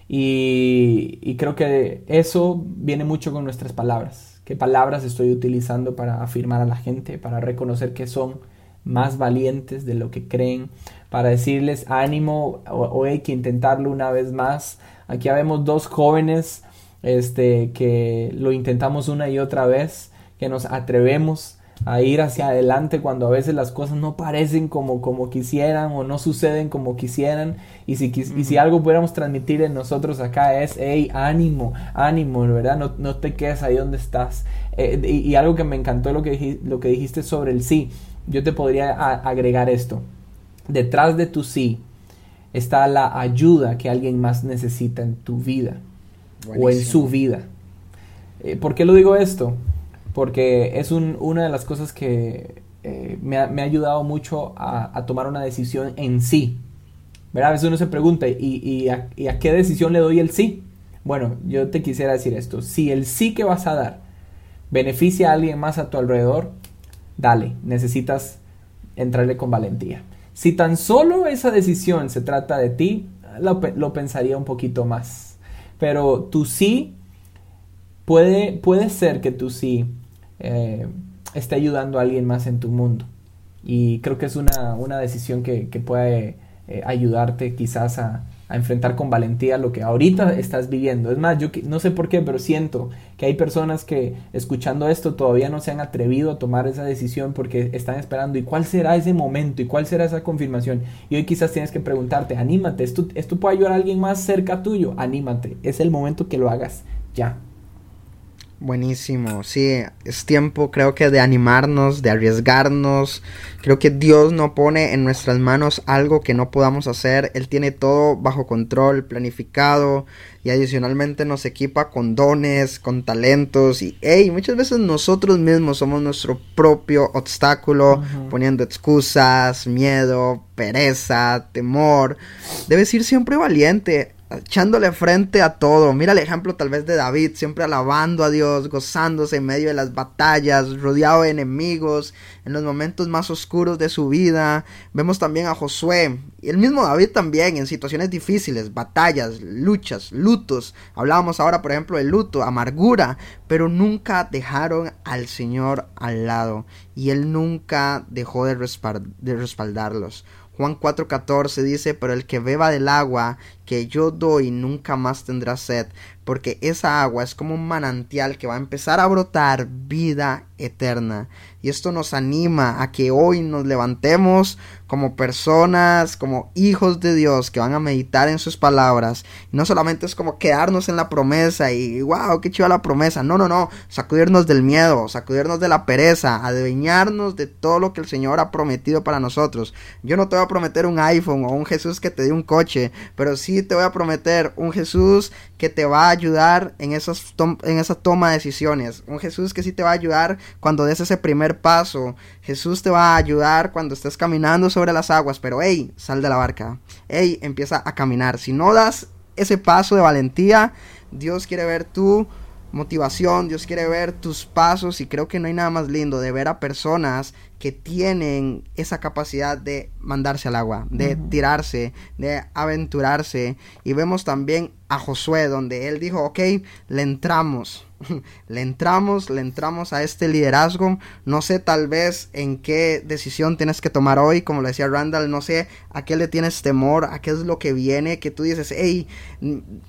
Y, creo que eso viene mucho con nuestras palabras. ¿Qué palabras estoy utilizando para afirmar a la gente, para reconocer que son más valientes de lo que creen, para decirles ánimo o, hay que intentarlo una vez más? Aquí vemos dos jóvenes este, que lo intentamos una y otra vez, que nos atrevemos a ir hacia adelante cuando a veces las cosas no parecen como, como quisieran o no suceden como quisieran. Y si, y si algo pudiéramos transmitir en nosotros acá es, hey, ánimo, ánimo, ¿verdad? No, no te quedes ahí donde estás. Eh, y, algo que me encantó lo que, lo que dijiste sobre el sí, yo te podría agregar esto. Detrás de tu sí está la ayuda que alguien más necesita en tu vida o en su vida. Eh, ¿Por qué lo digo esto? porque es una de las cosas que eh, me, ha, ayudado mucho a, tomar una decisión en sí. ¿Verdad? A veces uno se pregunta, ¿y, a, qué decisión le doy el sí? Bueno, yo te quisiera decir esto, si el sí que vas a dar beneficia a alguien más a tu alrededor, dale, necesitas entrarle con valentía. Si tan solo esa decisión se trata de ti, lo, lo pensaría un poquito más. Pero tu sí puede, puede ser que tu sí eh, esté ayudando a alguien más en tu mundo. Y creo que es una, una decisión que, que puede eh, ayudarte quizás a, a, enfrentar con valentía lo que ahorita estás viviendo. Es más, yo no sé por qué, pero siento que hay personas que escuchando esto todavía no se han atrevido a tomar esa decisión porque están esperando y cuál será ese momento y cuál será esa confirmación. Y hoy quizás tienes que preguntarte, anímate, esto, esto puede ayudar a alguien más cerca tuyo, anímate, es el momento que lo hagas ya. Buenísimo, sí, es tiempo creo que de animarnos, de arriesgarnos. Creo que Dios no pone en nuestras manos algo que no podamos hacer. Él tiene todo bajo control, planificado y adicionalmente nos equipa con dones, con talentos y hey, muchas veces nosotros mismos somos nuestro propio obstáculo, poniendo excusas, miedo, pereza, temor. Debes ir siempre valiente echándole frente a todo. Mira el ejemplo tal vez de David, siempre alabando a Dios, gozándose en medio de las batallas, rodeado de enemigos, en los momentos más oscuros de su vida. Vemos también a Josué, y el mismo David también, en situaciones difíciles, batallas, luchas, lutos. Hablábamos ahora, por ejemplo, de luto, amargura, pero nunca dejaron al Señor al lado, y Él nunca dejó de, de respaldarlos. Juan 4:14 dice, pero el que beba del agua que yo doy nunca más tendrá sed, porque esa agua es como un manantial que va a empezar a brotar vida eterna. Y esto nos anima a que hoy nos levantemos como personas, como hijos de Dios que van a meditar en sus palabras. no solamente es como quedarnos en la promesa y wow, qué chiva la promesa. No, no, no. Sacudirnos del miedo, sacudirnos de la pereza, adueñarnos de todo lo que el Señor ha prometido para nosotros. Yo no te voy a prometer un iPhone o un Jesús que te dé un coche, pero sí te voy a prometer un Jesús que te va a ayudar en, esos en esa toma de decisiones. Un Jesús que sí te va a ayudar cuando des ese primer paso. Jesús te va a ayudar cuando estés caminando sobre las aguas. Pero hey, sal de la barca. Hey, empieza a caminar. Si no das ese paso de valentía, Dios quiere ver tu motivación, Dios quiere ver tus pasos y creo que no hay nada más lindo de ver a personas que tienen esa capacidad de mandarse al agua, de tirarse, de aventurarse. Y vemos también a Josué, donde él dijo, ok, le entramos, le entramos, le entramos a este liderazgo. No sé tal vez en qué decisión tienes que tomar hoy, como le decía Randall, no sé a qué le tienes temor, a qué es lo que viene, que tú dices, hey,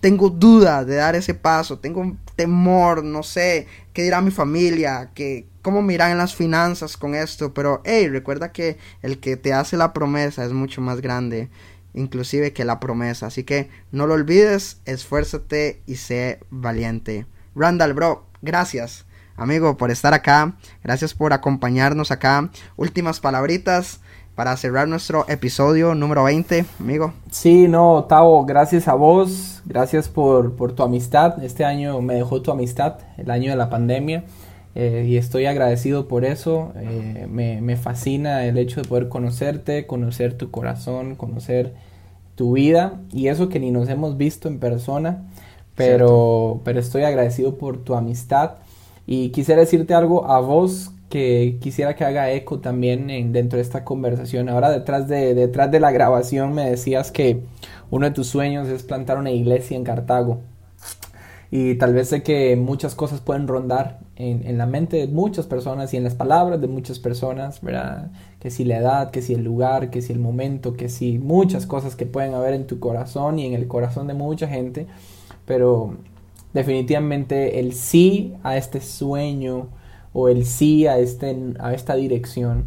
tengo duda de dar ese paso, tengo temor, no sé, qué dirá mi familia, que cómo miran las finanzas con esto, pero hey, recuerda que el que te hace la promesa es mucho más grande inclusive que la promesa. Así que no lo olvides, esfuérzate y sé valiente. Randall, bro, gracias, amigo, por estar acá. Gracias por acompañarnos acá. Últimas palabritas para cerrar nuestro episodio número 20, amigo. Sí, no, Tavo, gracias a vos, gracias por, por tu amistad. Este año me dejó tu amistad, el año de la pandemia. Eh, y estoy agradecido por eso. Eh, me, me, fascina el hecho de poder conocerte, conocer tu corazón, conocer tu vida y eso que ni nos hemos visto en persona, pero, pero estoy agradecido por tu amistad y quisiera decirte algo a vos que quisiera que haga eco también en, dentro de esta conversación. Ahora detrás de, detrás de la grabación me decías que uno de tus sueños es plantar una iglesia en Cartago. Y tal vez sé que muchas cosas pueden rondar en, en, la mente de muchas personas y en las palabras de muchas personas, ¿verdad? Que si la edad, que si el lugar, que si el momento, que si muchas cosas que pueden haber en tu corazón y en el corazón de mucha gente, pero definitivamente el sí a este sueño o el sí a, este, a esta dirección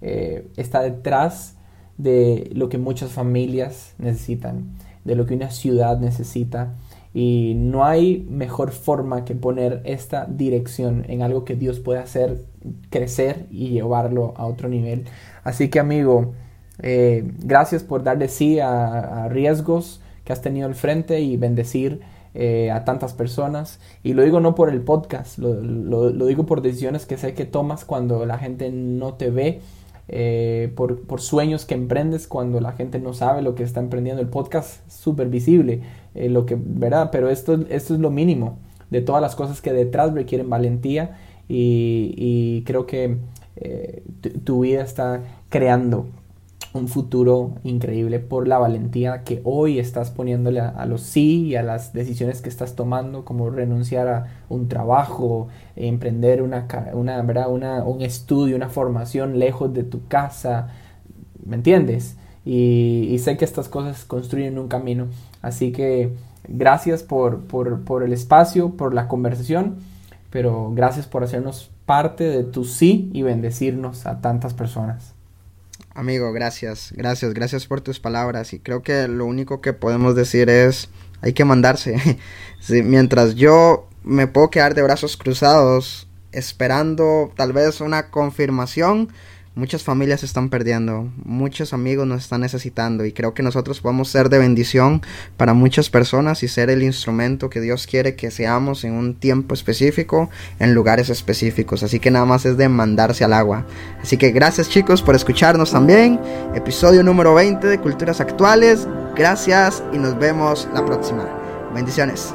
eh, está detrás de lo que muchas familias necesitan, de lo que una ciudad necesita y no hay mejor forma que poner esta dirección en algo que Dios puede hacer crecer y llevarlo a otro nivel. Así que amigo, eh, gracias por darle sí a, riesgos que has tenido al frente y bendecir eh, a tantas personas. Y lo digo no por el podcast, lo, lo digo por decisiones que sé que tomas cuando la gente no te ve eh, por, por, sueños que emprendes cuando la gente no sabe lo que está emprendiendo. El podcast es súper visible, eh, lo que, ¿verdad? Pero esto, esto es lo mínimo de todas las cosas que detrás requieren valentía y, y creo que eh, tu vida está creando un futuro increíble por la valentía que hoy estás poniéndole a, los sí y a las decisiones que estás tomando, como renunciar a un trabajo, emprender una, una, una un estudio, una formación lejos de tu casa, ¿me entiendes? Y, y, sé que estas cosas construyen un camino, así que gracias por, por, por el espacio, por la conversación, pero gracias por hacernos parte de tu sí y bendecirnos a tantas personas. Amigo, gracias, gracias, gracias por tus palabras y creo que lo único que podemos decir es hay que mandarse. mientras yo me puedo quedar de brazos cruzados esperando tal vez una confirmación, muchas familias se están perdiendo, muchos amigos nos están necesitando y creo que nosotros podemos ser de bendición para muchas personas y ser el instrumento que Dios quiere que seamos en un tiempo específico, en lugares específicos. Así que nada más es de mandarse al agua. Así que gracias chicos por escucharnos también. Episodio número 20 de Culturas Actuales. Gracias y nos vemos la próxima. Bendiciones.